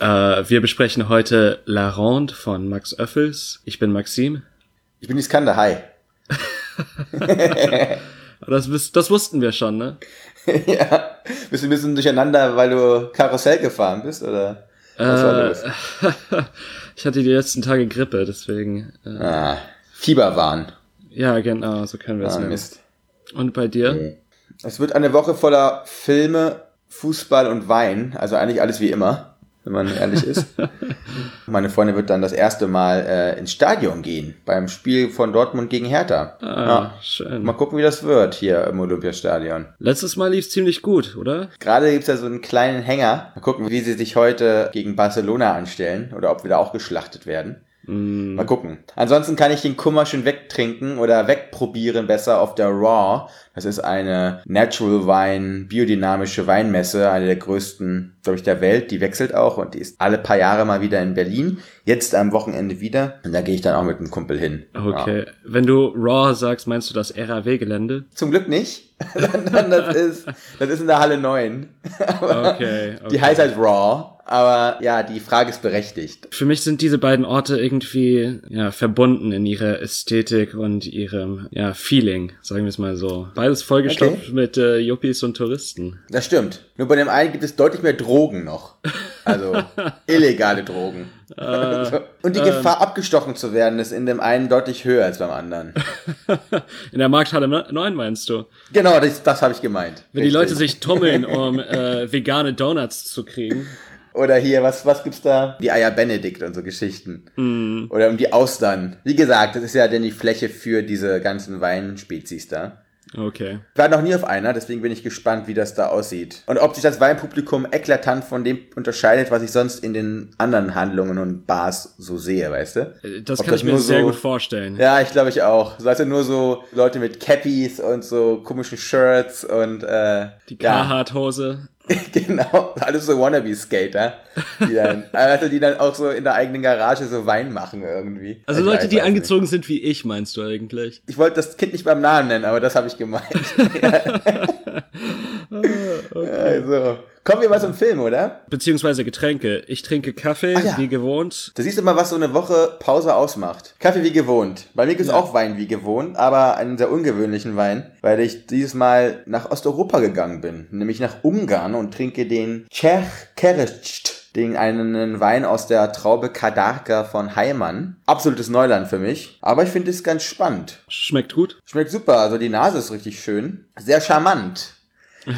Äh, wir besprechen heute La Ronde von Max Öffels. Ich bin Maxim. Ich bin Iskander, hi. das, das wussten wir schon, ne? ja. Bist du ein bisschen durcheinander, weil du Karussell gefahren bist, oder? Was war los? Äh, ich hatte die letzten Tage Grippe, deswegen. Äh, ah, Fieberwahn. Ja, genau, so können wir es ah, nennen. Mist. Und bei dir? Es wird eine Woche voller Filme, Fußball und Wein, also eigentlich alles wie immer wenn man ehrlich ist. Meine Freundin wird dann das erste Mal äh, ins Stadion gehen, beim Spiel von Dortmund gegen Hertha. Ah, ja. schön. Mal gucken, wie das wird hier im Olympiastadion. Letztes Mal lief es ziemlich gut, oder? Gerade gibt es ja so einen kleinen Hänger. Mal gucken, wie sie sich heute gegen Barcelona anstellen oder ob wir da auch geschlachtet werden. Mm. Mal gucken. Ansonsten kann ich den Kummer schon wegtrinken oder wegprobieren besser auf der Raw. Das ist eine Natural Wine, biodynamische Weinmesse, eine der größten, glaube ich, der Welt. Die wechselt auch und die ist alle paar Jahre mal wieder in Berlin. Jetzt am Wochenende wieder. Und da gehe ich dann auch mit einem Kumpel hin. Okay. Ja. Wenn du Raw sagst, meinst du das RAW-Gelände? Zum Glück nicht. das, ist, das ist in der Halle 9. okay, okay. Die heißt halt Raw. Aber ja, die Frage ist berechtigt. Für mich sind diese beiden Orte irgendwie ja, verbunden in ihrer Ästhetik und ihrem ja, Feeling, sagen wir es mal so. Beides vollgestopft okay. mit äh, Yuppies und Touristen. Das stimmt. Nur bei dem einen gibt es deutlich mehr Drogen noch. Also illegale Drogen. Äh, und die äh, Gefahr, abgestochen zu werden, ist in dem einen deutlich höher als beim anderen. in der Markthalle 9 meinst du? Genau, das, das habe ich gemeint. Wenn Richtig. die Leute sich tummeln, um äh, vegane Donuts zu kriegen. Oder hier, was, was gibt's da? Die Eier Benedikt und so Geschichten. Mm. Oder um die Austern. Wie gesagt, das ist ja dann die Fläche für diese ganzen Weinspezies da. Okay. Ich war noch nie auf einer, deswegen bin ich gespannt, wie das da aussieht. Und ob sich das Weinpublikum eklatant von dem unterscheidet, was ich sonst in den anderen Handlungen und Bars so sehe, weißt du? Äh, das ob kann das ich mir sehr gut vorstellen. Ja, ich glaube ich auch. So, also nur so Leute mit Cappies und so komischen Shirts und äh, die Carhartt-Hose. genau, alles so Wannabe-Skater, die dann, also die dann auch so in der eigenen Garage so Wein machen irgendwie. Also Leute, die angezogen nicht. sind wie ich, meinst du eigentlich? Ich wollte das Kind nicht beim Namen nennen, aber das habe ich gemeint. Okay. Also, kommen wir mal zum Film, oder? Beziehungsweise Getränke. Ich trinke Kaffee, ja. wie gewohnt. Da siehst du mal, was so eine Woche Pause ausmacht. Kaffee wie gewohnt. Bei mir gibt es ja. auch Wein wie gewohnt, aber einen sehr ungewöhnlichen Wein, weil ich dieses Mal nach Osteuropa gegangen bin, nämlich nach Ungarn und trinke den Czech Kerescht den einen Wein aus der Traube Kadarka von Heimann. Absolutes Neuland für mich, aber ich finde es ganz spannend. Schmeckt gut? Schmeckt super, also die Nase ist richtig schön. Sehr charmant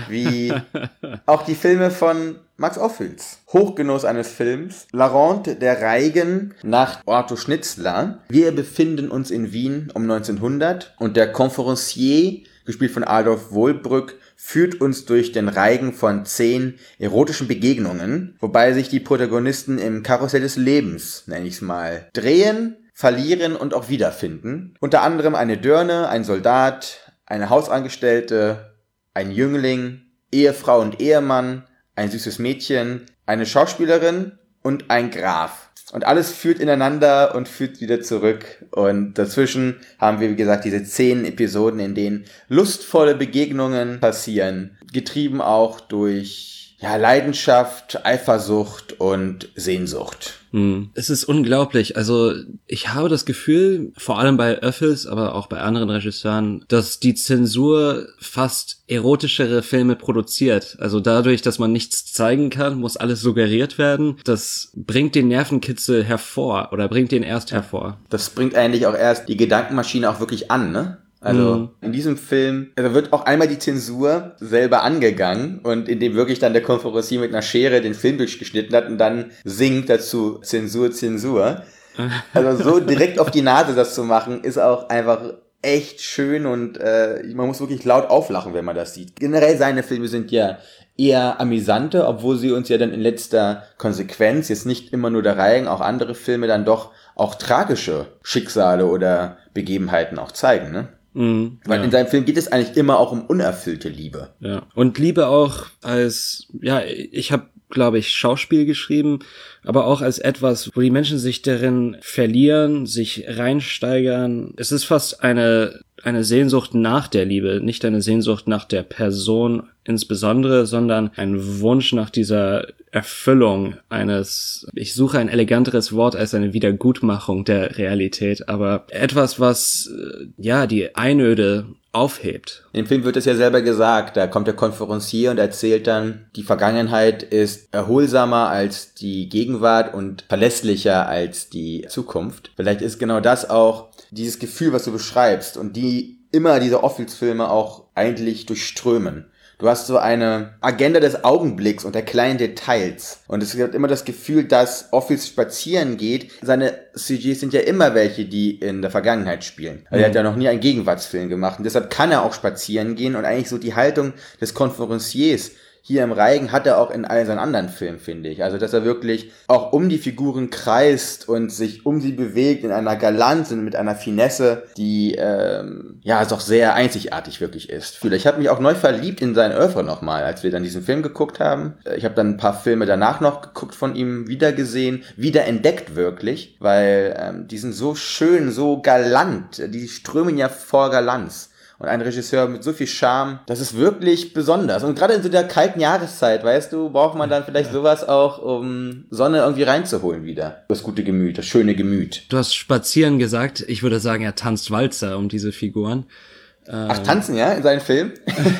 wie auch die Filme von Max Ophüls. Hochgenuss eines Films. La Ronde, der Reigen nach Otto Schnitzler. Wir befinden uns in Wien um 1900 und der Conferencier, gespielt von Adolf Wohlbrück, führt uns durch den Reigen von zehn erotischen Begegnungen, wobei sich die Protagonisten im Karussell des Lebens, nenne ich es mal, drehen, verlieren und auch wiederfinden. Unter anderem eine Dörne, ein Soldat, eine Hausangestellte, ein Jüngling, Ehefrau und Ehemann, ein süßes Mädchen, eine Schauspielerin und ein Graf. Und alles führt ineinander und führt wieder zurück. Und dazwischen haben wir, wie gesagt, diese zehn Episoden, in denen lustvolle Begegnungen passieren. Getrieben auch durch ja, Leidenschaft, Eifersucht und Sehnsucht. Hm. Es ist unglaublich. Also ich habe das Gefühl, vor allem bei Öffels, aber auch bei anderen Regisseuren, dass die Zensur fast erotischere Filme produziert. Also dadurch, dass man nichts zeigen kann, muss alles suggeriert werden. Das bringt den Nervenkitzel hervor oder bringt den erst hervor. Das bringt eigentlich auch erst die Gedankenmaschine auch wirklich an, ne? Also mhm. in diesem Film also wird auch einmal die Zensur selber angegangen und indem wirklich dann der Konferencier mit einer Schere den Film durchgeschnitten hat und dann singt dazu Zensur, Zensur. Also so direkt auf die Nase das zu machen, ist auch einfach echt schön und äh, man muss wirklich laut auflachen, wenn man das sieht. Generell seine Filme sind ja eher amüsante, obwohl sie uns ja dann in letzter Konsequenz jetzt nicht immer nur der Reihen, auch andere Filme dann doch auch tragische Schicksale oder Begebenheiten auch zeigen, ne? Mhm, Weil ja. in seinem Film geht es eigentlich immer auch um unerfüllte Liebe. Ja. Und Liebe auch als, ja, ich habe, glaube ich, Schauspiel geschrieben, aber auch als etwas, wo die Menschen sich darin verlieren, sich reinsteigern. Es ist fast eine, eine Sehnsucht nach der Liebe, nicht eine Sehnsucht nach der Person insbesondere, sondern ein Wunsch nach dieser Erfüllung eines, ich suche ein eleganteres Wort als eine Wiedergutmachung der Realität, aber etwas, was, äh, ja, die Einöde aufhebt. Dem Film wird es ja selber gesagt, da kommt der Konferencier und erzählt dann, die Vergangenheit ist erholsamer als die Gegenwart und verlässlicher als die Zukunft. Vielleicht ist genau das auch dieses Gefühl, was du beschreibst und die immer diese Office-Filme auch eigentlich durchströmen. Du hast so eine Agenda des Augenblicks und der kleinen Details. Und es gibt immer das Gefühl, dass Office spazieren geht. Seine CGs sind ja immer welche, die in der Vergangenheit spielen. Also er hat ja noch nie einen Gegenwartsfilm gemacht. Und deshalb kann er auch spazieren gehen und eigentlich so die Haltung des Konferenciers hier im Reigen hat er auch in all seinen anderen Filmen, finde ich. Also, dass er wirklich auch um die Figuren kreist und sich um sie bewegt in einer Galanz und mit einer Finesse, die ähm, ja doch sehr einzigartig wirklich ist. Ich habe mich auch neu verliebt in sein Oeuvre nochmal, als wir dann diesen Film geguckt haben. Ich habe dann ein paar Filme danach noch geguckt von ihm, wiedergesehen, wieder entdeckt wirklich, weil ähm, die sind so schön, so galant, die strömen ja vor Galanz und ein Regisseur mit so viel Charme, das ist wirklich besonders. Und gerade in so der kalten Jahreszeit, weißt du, braucht man dann vielleicht sowas auch, um Sonne irgendwie reinzuholen wieder. Das gute Gemüt, das schöne Gemüt. Du hast spazieren gesagt. Ich würde sagen, er tanzt Walzer um diese Figuren. Ach, tanzen, ja, in seinen Film?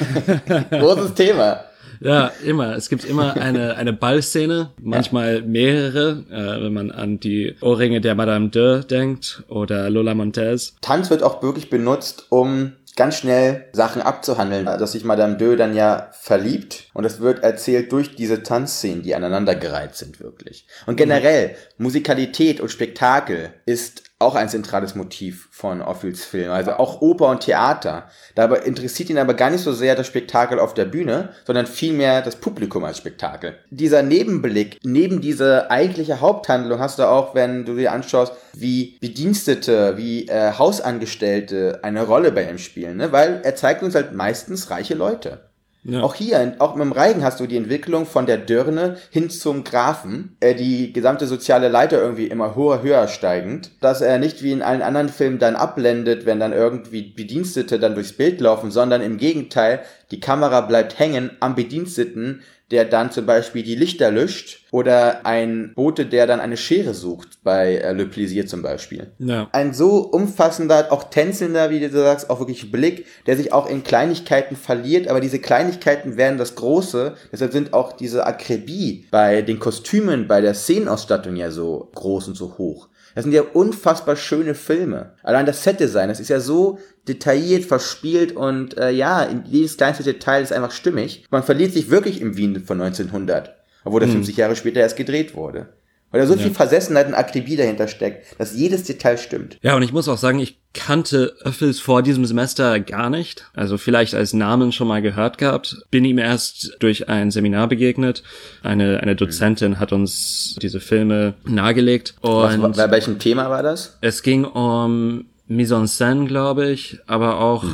Großes Thema. Ja, immer. Es gibt immer eine, eine Ballszene, manchmal mehrere, äh, wenn man an die Ohrringe der Madame de denkt oder Lola Montez. Tanz wird auch wirklich benutzt, um ganz schnell Sachen abzuhandeln, dass sich Madame Deux dann ja verliebt und es wird erzählt durch diese Tanzszenen, die aneinandergereiht sind wirklich. Und generell, Musikalität und Spektakel ist auch ein zentrales Motiv von Ophüls Film. Also auch Oper und Theater. Dabei interessiert ihn aber gar nicht so sehr das Spektakel auf der Bühne, sondern vielmehr das Publikum als Spektakel. Dieser Nebenblick, neben dieser eigentliche Haupthandlung hast du auch, wenn du dir anschaust, wie Bedienstete, wie äh, Hausangestellte eine Rolle bei ihm spielen, ne? weil er zeigt uns halt meistens reiche Leute. Ja. Auch hier, auch mit dem Reigen hast du die Entwicklung von der Dirne hin zum Grafen, äh, die gesamte soziale Leiter irgendwie immer höher, höher steigend, dass er nicht wie in allen anderen Filmen dann abblendet, wenn dann irgendwie Bedienstete dann durchs Bild laufen, sondern im Gegenteil, die Kamera bleibt hängen am Bediensteten, der dann zum Beispiel die Lichter löscht oder ein Bote, der dann eine Schere sucht, bei äh, Le Plaisir zum Beispiel. Ja. Ein so umfassender, auch tänzelnder, wie du sagst, auch wirklich Blick, der sich auch in Kleinigkeiten verliert, aber diese Kleinigkeiten werden das Große, deshalb sind auch diese Akribie bei den Kostümen, bei der Szenenausstattung ja so groß und so hoch. Das sind ja unfassbar schöne Filme. Allein das Set-Design, das ist ja so detailliert, verspielt und äh, ja, in jedes kleinste Detail ist einfach stimmig. Man verliert sich wirklich im Wien von 1900, obwohl das 50 Jahre später erst gedreht wurde. Weil da so viel Versessenheit und Akribie dahinter steckt, dass jedes Detail stimmt. Ja, und ich muss auch sagen, ich kannte Öffels vor diesem Semester gar nicht. Also vielleicht als Namen schon mal gehört gehabt. Bin ihm erst durch ein Seminar begegnet. Eine, eine Dozentin hat uns diese Filme nahegelegt. Was, Und bei welchem Thema war das? es ging um Mise en scène, glaube ich, aber auch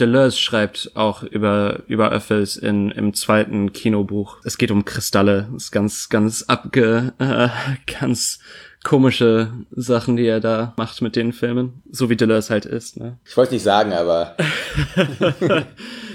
Deleuze schreibt auch über, über Öffels in, im zweiten Kinobuch. Es geht um Kristalle. Das ist ganz, ganz abge, äh, ganz komische Sachen, die er da macht mit den Filmen. So wie Deleuze halt ist, ne? Ich wollte nicht sagen, aber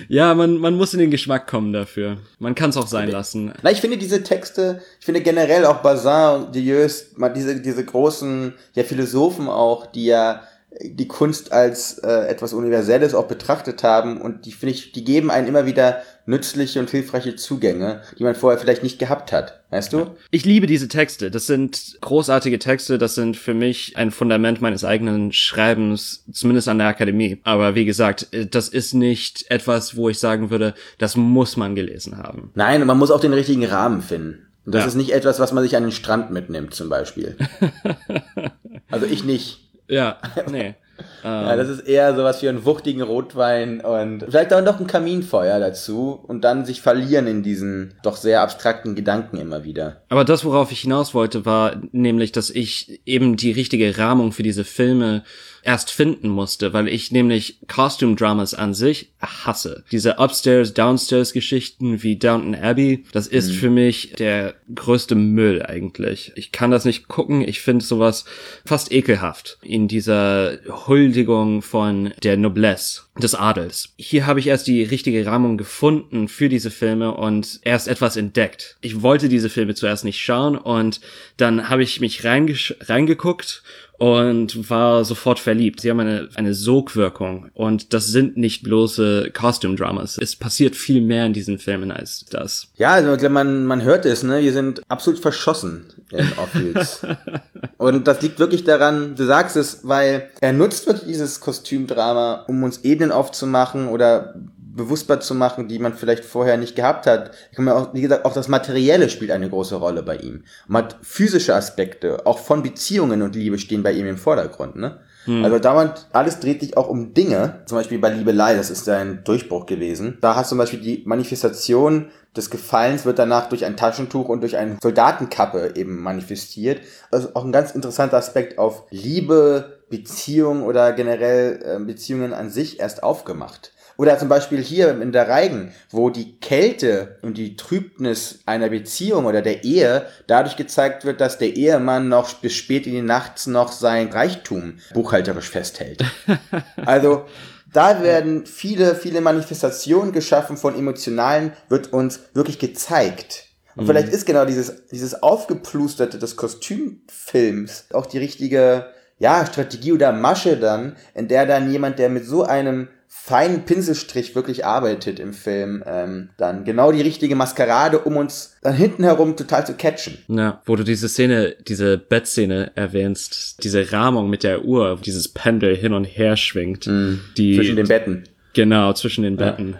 Ja, man, man muss in den Geschmack kommen dafür. Man kann es auch sein lassen. Na, ich finde diese Texte, ich finde generell auch Bazin und Deleuze, diese, diese großen ja, Philosophen auch, die ja die Kunst als äh, etwas Universelles auch betrachtet haben und die finde ich, die geben einen immer wieder nützliche und hilfreiche Zugänge, die man vorher vielleicht nicht gehabt hat. Weißt du? Ich liebe diese Texte. Das sind großartige Texte. Das sind für mich ein Fundament meines eigenen Schreibens, zumindest an der Akademie. Aber wie gesagt, das ist nicht etwas, wo ich sagen würde, das muss man gelesen haben. Nein, man muss auch den richtigen Rahmen finden. Und das Ja. ist nicht etwas, was man sich an den Strand mitnimmt, zum Beispiel. also ich nicht. Ja, nee. ja, das ist eher sowas wie einen wuchtigen Rotwein und vielleicht auch noch ein Kaminfeuer dazu und dann sich verlieren in diesen doch sehr abstrakten Gedanken immer wieder. Aber das, worauf ich hinaus wollte, war nämlich, dass ich eben die richtige Rahmung für diese Filme erst finden musste, weil ich nämlich Costume Dramas an sich hasse. Diese Upstairs, Downstairs Geschichten wie Downton Abbey, das ist mhm. für mich der größte Müll eigentlich. Ich kann das nicht gucken, ich finde sowas fast ekelhaft in dieser Huldigung von der Noblesse des Adels. Hier habe ich erst die richtige Rahmung gefunden für diese Filme und erst etwas entdeckt. Ich wollte diese Filme zuerst nicht schauen und dann habe ich mich reingeguckt und war sofort verliebt. Sie haben eine, eine Sogwirkung und das sind nicht bloße Costume Dramas. Es passiert viel mehr in diesen Filmen als das. Ja, also man, man hört es, ne? Wir sind absolut verschossen in Office. und das liegt wirklich daran, du sagst es, weil er nutzt wirklich dieses Kostümdrama, um uns Ebenen aufzumachen oder bewusstbar zu machen, die man vielleicht vorher nicht gehabt hat. Auch, wie gesagt, auch das Materielle spielt eine große Rolle bei ihm. Man hat physische Aspekte, auch von Beziehungen und Liebe stehen bei ihm im Vordergrund, ne? Hm. Also dauernd, alles dreht sich auch um Dinge. Zum Beispiel bei Liebelei, das ist ein Durchbruch gewesen. Da hast du zum Beispiel die Manifestation des Gefallens wird danach durch ein Taschentuch und durch eine Soldatenkappe eben manifestiert. Also auch ein ganz interessanter Aspekt auf Liebe, Beziehung oder generell äh, Beziehungen an sich erst aufgemacht. Oder zum Beispiel hier in der Reigen, wo die Kälte und die Trübnis einer Beziehung oder der Ehe dadurch gezeigt wird, dass der Ehemann noch bis spät in die Nacht noch sein Reichtum buchhalterisch festhält. Also da werden viele, viele Manifestationen geschaffen von Emotionalen, wird uns wirklich gezeigt. Und mhm. vielleicht ist genau dieses, dieses aufgeplusterte des Kostümfilms auch die richtige, ja, Strategie oder Masche dann, in der dann jemand, der mit so einem feinen Pinselstrich wirklich arbeitet im Film, ähm, dann genau die richtige Maskerade, um uns dann hinten herum total zu catchen. Ja, wo du diese Szene, diese Bettszene erwähnst, diese Rahmung mit der Uhr, dieses Pendel hin und her schwingt. Mm, die, zwischen den Betten. Genau, zwischen den Betten. Ja.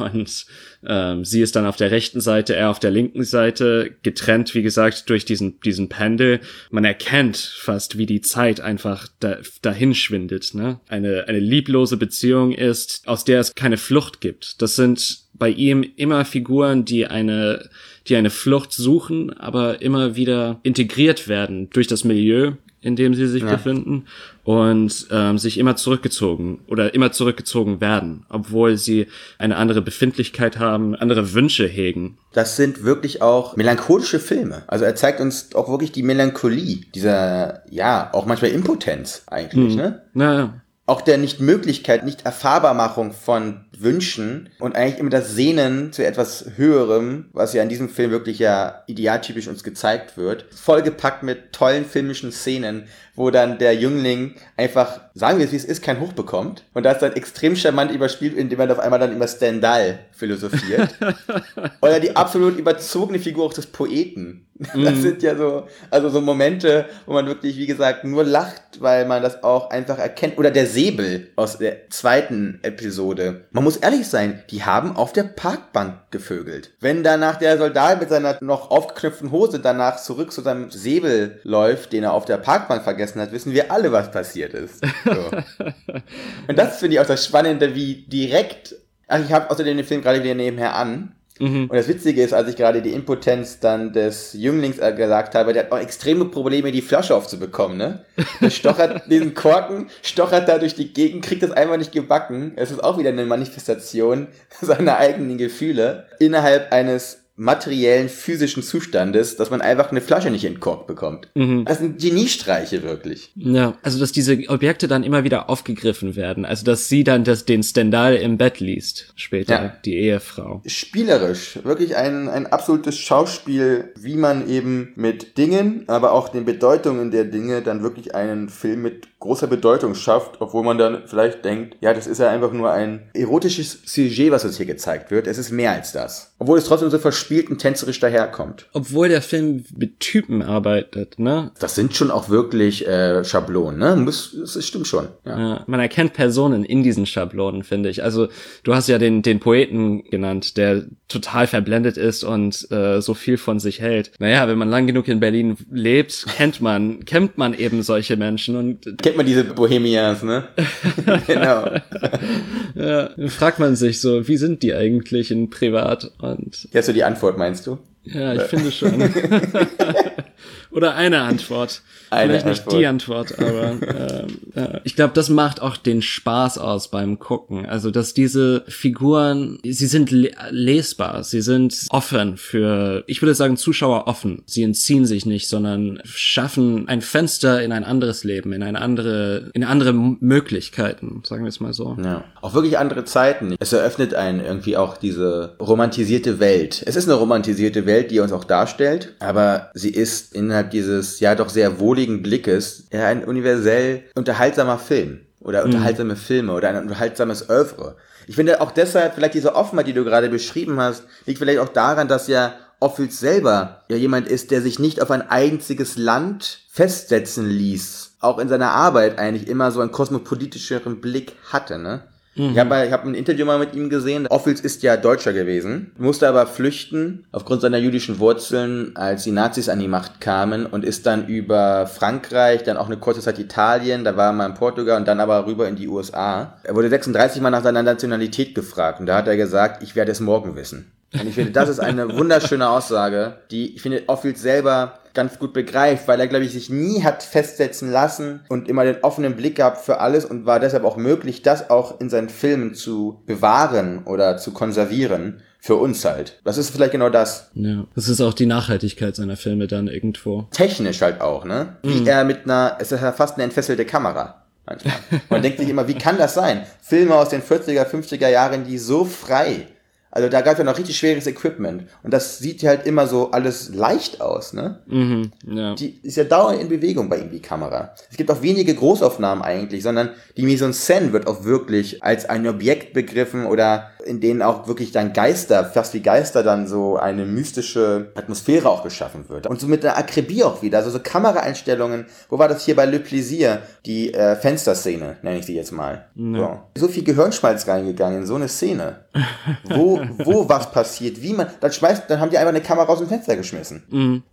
Und ähm, sie ist dann auf der rechten Seite, er auf der linken Seite, getrennt, wie gesagt, durch diesen, diesen Pendel. Man erkennt fast, wie die Zeit einfach da, dahin schwindet. Ne? Eine, eine lieblose Beziehung ist, aus der es keine Flucht gibt. Das sind bei ihm immer Figuren, die eine, die eine Flucht suchen, aber immer wieder integriert werden durch das Milieu, in dem sie sich ja. befinden und ähm, sich immer zurückgezogen oder immer zurückgezogen werden, obwohl sie eine andere Befindlichkeit haben, andere Wünsche hegen. Das sind wirklich auch melancholische Filme. Also er zeigt uns auch wirklich die Melancholie, dieser, ja, auch manchmal Impotenz eigentlich, hm. ne? Naja auch der Nichtmöglichkeit, nicht Erfahrbarmachung von Wünschen und eigentlich immer das Sehnen zu etwas Höherem, was ja in diesem Film wirklich ja idealtypisch uns gezeigt wird, vollgepackt mit tollen filmischen Szenen, wo dann der Jüngling einfach, sagen wir es wie es ist, kein Hoch bekommt. Und das dann extrem charmant überspielt, indem er auf einmal dann über Stendhal philosophiert. Oder die absolut überzogene Figur auch des Poeten. Das mm. sind ja so, also so Momente, wo man wirklich, wie gesagt, nur lacht, weil man das auch einfach erkennt. Oder der Säbel aus der zweiten Episode. Man muss ehrlich sein, die haben auf der Parkbank gevögelt. Wenn danach der Soldat mit seiner noch aufgeknüpften Hose danach zurück zu seinem Säbel läuft, den er auf der Parkbank vergessen vergessen hat, wissen wir alle, was passiert ist. So. Und das finde ich auch das Spannende, wie direkt. Ach, ich habe außerdem den Film gerade wieder nebenher an. Mhm. Und das Witzige ist, als ich gerade die Impotenz dann des Jünglings äh, gesagt habe, der hat auch extreme Probleme, die Flasche aufzubekommen, ne? Der stochert diesen Korken, stochert da durch die Gegend, kriegt das einfach nicht gebacken. Es ist auch wieder eine Manifestation seiner eigenen Gefühle innerhalb eines materiellen, physischen Zustandes, dass man einfach eine Flasche nicht in Kork bekommt. Mhm. Das sind Geniestreiche wirklich. Ja, also dass diese Objekte dann immer wieder aufgegriffen werden. Also dass sie dann das, den Stendhal im Bett liest, später, ja. die Ehefrau. Spielerisch, wirklich ein, ein absolutes Schauspiel, wie man eben mit Dingen, aber auch den Bedeutungen der Dinge dann wirklich einen Film mit großer Bedeutung schafft, obwohl man dann vielleicht denkt, ja, das ist ja einfach nur ein erotisches Sujet, was uns hier gezeigt wird. Es ist mehr als das. Obwohl es trotzdem so versch verspielt und tänzerisch daherkommt. Obwohl der Film mit Typen arbeitet, ne? Das sind schon auch wirklich äh, Schablonen, ne? Muss, das stimmt schon. Ja. Ja, man erkennt Personen in diesen Schablonen, finde ich. Also du hast ja den, den Poeten genannt, der total verblendet ist und äh, so viel von sich hält. Naja, wenn man lang genug in Berlin lebt, kennt man, kennt man eben solche Menschen und Kennt man diese Bohemians, ne? genau. ja, dann fragt man sich so, wie sind die eigentlich in Privat? Und hast du die Antwort, meinst du? ja, ich finde schon. Oder eine Antwort. Eine Vielleicht nicht Antwort. die Antwort, aber ähm, ja. ich glaube, das macht auch den Spaß aus beim Gucken. Also, dass diese Figuren, sie sind le lesbar, sie sind offen für, ich würde sagen, Zuschauer offen. Sie entziehen sich nicht, sondern schaffen ein Fenster in ein anderes Leben, in eine andere, in andere Möglichkeiten, sagen wir es mal so. Ja. Auch wirklich andere Zeiten. Es eröffnet einen irgendwie auch diese romantisierte Welt. Es ist eine romantisierte Welt, die uns auch darstellt, aber sie ist innerhalb dieses ja doch sehr wohligen Blickes ja ein universell unterhaltsamer Film oder unterhaltsame Filme oder ein unterhaltsames Oeuvre. Ich finde auch deshalb vielleicht diese Offenheit, die du gerade beschrieben hast, liegt vielleicht auch daran, dass ja Ophuls selber ja jemand ist, der sich nicht auf ein einziges Land festsetzen ließ. Auch in seiner Arbeit eigentlich immer so einen kosmopolitischeren Blick hatte, ne? Ich habe ich hab ein Interview mal mit ihm gesehen. Ophuls ist ja Deutscher gewesen, musste aber flüchten aufgrund seiner jüdischen Wurzeln, als die Nazis an die Macht kamen und ist dann über Frankreich, dann auch eine kurze Zeit Italien, da war er mal in Portugal und dann aber rüber in die USA. Er wurde 36 Mal nach seiner Nationalität gefragt und da hat er gesagt, ich werde es morgen wissen. Und ich finde, das ist eine wunderschöne Aussage, die ich finde Ophuls selber ganz gut begreift, weil er, glaube ich, sich nie hat festsetzen lassen und immer den offenen Blick gehabt für alles und war deshalb auch möglich, das auch in seinen Filmen zu bewahren oder zu konservieren. Für uns halt. Das ist vielleicht genau das. Ja. Das ist auch die Nachhaltigkeit seiner Filme dann irgendwo. Technisch halt auch, ne? Wie er mit einer, es ist ja fast eine entfesselte Kamera. Manchmal. Man denkt sich immer, wie kann das sein? Filme aus den 40er, 50er Jahren, die so frei. Also da gab es ja noch richtig schweres Equipment. Und das sieht halt immer so alles leicht aus, ne? Mhm, ja. die ist ja dauernd in Bewegung bei ihm, die Kamera. Es gibt auch wenige Großaufnahmen eigentlich, sondern die Mise en scène wird auch wirklich als ein Objekt begriffen oder in denen auch wirklich dann Geister, fast wie Geister dann so eine mystische Atmosphäre auch geschaffen wird. Und so mit einer Akribie auch wieder, also so Kameraeinstellungen. Wo war das hier bei Le Plaisir? Die äh, Fensterszene, nenne ich sie jetzt mal. So. so viel Gehirnschmalz reingegangen in so eine Szene. Wo, wo was passiert, wie man, dann schmeißt, dann haben die einfach eine Kamera aus dem Fenster geschmissen.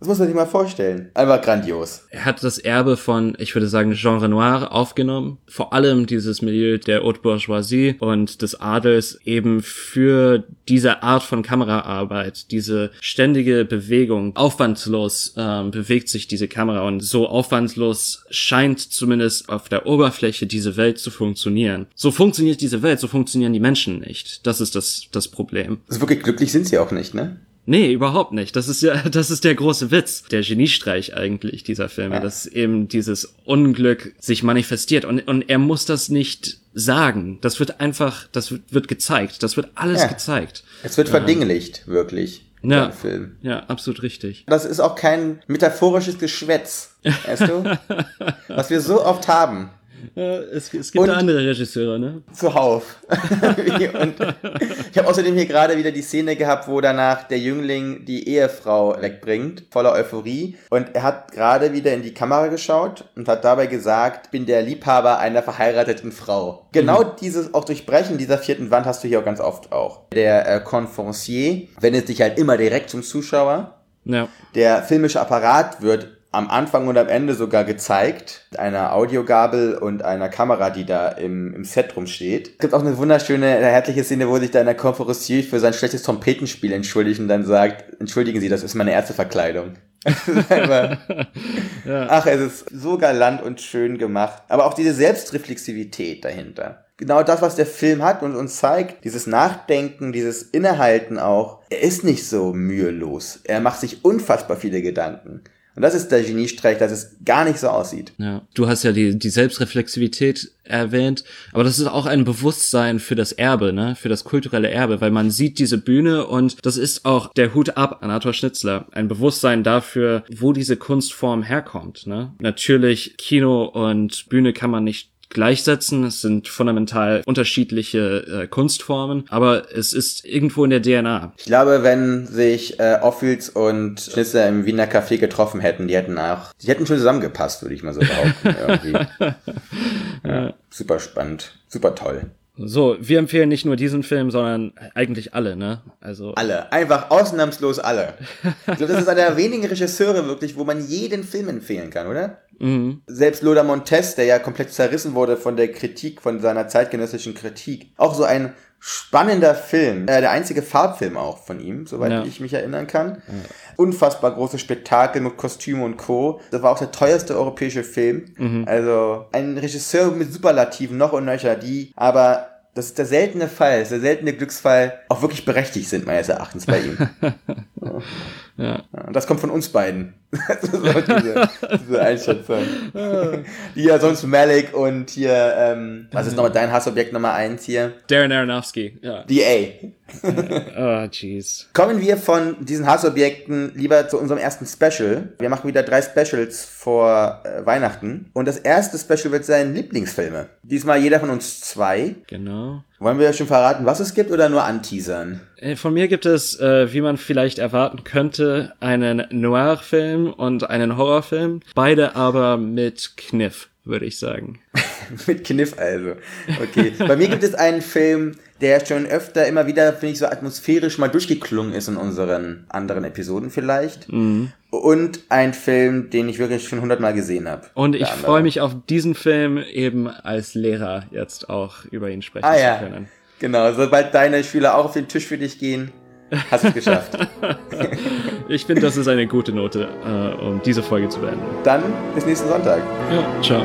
Das muss man sich mal vorstellen. Einfach grandios. Er hat das Erbe von, ich würde sagen, Jean Renoir aufgenommen. Vor allem dieses Milieu der Haute Bourgeoisie und des Adels eben für diese Art von Kameraarbeit, diese ständige Bewegung. Aufwandslos ähm, bewegt sich diese Kamera und so aufwandslos scheint zumindest auf der Oberfläche diese Welt zu funktionieren. So funktioniert diese Welt, so funktionieren die Menschen nicht. Das ist das, das Problem. Also wirklich glücklich sind sie auch nicht, ne? Nee, überhaupt nicht. Das ist ja, das ist der große Witz, der Geniestreich eigentlich dieser Filme, Ja. dass eben dieses Unglück sich manifestiert und, und er muss das nicht sagen. Das wird einfach, das wird, wird gezeigt. Das wird alles Ja. gezeigt. Es wird verdinglicht, wirklich. Ja. Film. Ja, absolut richtig. Das ist auch kein metaphorisches Geschwätz, weißt du? Was wir so oft haben. Es, es gibt Und- andere Regisseure, ne? Zuhauf. ich habe außerdem hier gerade wieder die Szene gehabt, wo danach der Jüngling die Ehefrau wegbringt, voller Euphorie. Und er hat gerade wieder in die Kamera geschaut und hat dabei gesagt, bin der Liebhaber einer verheirateten Frau. Genau dieses auch Durchbrechen dieser vierten Wand hast du hier auch ganz oft auch. Der äh, Conferencier wendet sich halt immer direkt zum Zuschauer. Ja. Der filmische Apparat wird am Anfang und am Ende sogar gezeigt. Einer Audiogabel und einer Kamera, die da im, im Set rumsteht. Es gibt auch eine wunderschöne, herzliche Szene, wo sich da der Conferencier für sein schlechtes Trompetenspiel entschuldigt und dann sagt, entschuldigen Sie, das ist meine erste Verkleidung. Ach, es ist so galant und schön gemacht. Aber auch diese Selbstreflexivität dahinter. Genau das, was der Film hat und uns zeigt, dieses Nachdenken, dieses Innehalten auch, er ist nicht so mühelos. Er macht sich unfassbar viele Gedanken. Und das ist der Geniestreich, dass es gar nicht so aussieht. Ja, du hast ja die, die Selbstreflexivität erwähnt, aber das ist auch ein Bewusstsein für das Erbe, ne, für das kulturelle Erbe, weil man sieht diese Bühne und das ist auch der Hut ab an Arthur Schnitzler, ein Bewusstsein dafür, wo diese Kunstform herkommt, ne. Natürlich Kino und Bühne kann man nicht gleichsetzen. Es sind fundamental unterschiedliche äh, Kunstformen, aber es ist irgendwo in der DNA. Ich glaube, wenn sich äh, Offiels und Schnitzer im Wiener Café getroffen hätten, die hätten auch, die hätten schon zusammengepasst, würde ich mal so behaupten. Ja, super spannend, super toll. So, wir empfehlen nicht nur diesen Film, sondern eigentlich alle, ne? Also Alle, einfach ausnahmslos alle. Ich glaube, das ist einer der wenigen Regisseure wirklich, wo man jeden Film empfehlen kann, oder? Mhm. Selbst Lothar Montes, der ja komplett zerrissen wurde von der Kritik, von seiner zeitgenössischen Kritik. Auch so ein spannender Film. Äh, der einzige Farbfilm auch von ihm, soweit Ja. ich mich erinnern kann. Unfassbar großes Spektakel mit Kostümen und Co. Das war auch der teuerste europäische Film. Also ein Regisseur mit Superlativen noch und nöcher, die aber das ist der seltene Fall, das ist der seltene Glücksfall, auch wirklich berechtigt sind, meines Erachtens bei ihm. ja. Das kommt von uns beiden. Diese, diese Einschätzung. Die ja sonst Malik und hier, ähm, was ist nochmal dein Hassobjekt Nummer eins hier? Darren Aronofsky, ja. DA. Oh, jeez. Kommen wir von diesen Hassobjekten lieber zu unserem ersten Special. Wir machen wieder drei Specials vor äh, Weihnachten. Und das erste Special wird sein Lieblingsfilme. Diesmal jeder von uns zwei. Genau. Wollen wir schon verraten, was es gibt oder nur anteasern? Äh, Von mir gibt es, äh, wie man vielleicht erwarten könnte, einen Noir-Film und einen Horrorfilm. Beide aber mit Kniff, würde ich sagen. Mit Kniff also. Okay. Bei mir gibt es einen Film, der schon öfter immer wieder, finde ich, so atmosphärisch mal durchgeklungen ist in unseren anderen Episoden vielleicht. Und ein Film, den ich wirklich schon hundertmal gesehen habe. Und ich freue mich auf diesen Film eben als Lehrer jetzt auch über ihn sprechen Ah zu ja. können. Genau, sobald deine Schüler auch auf den Tisch für dich gehen, hast du es geschafft. Ich finde, das ist eine gute Note, äh, um diese Folge zu beenden. Dann bis nächsten Sonntag. Ja, ciao.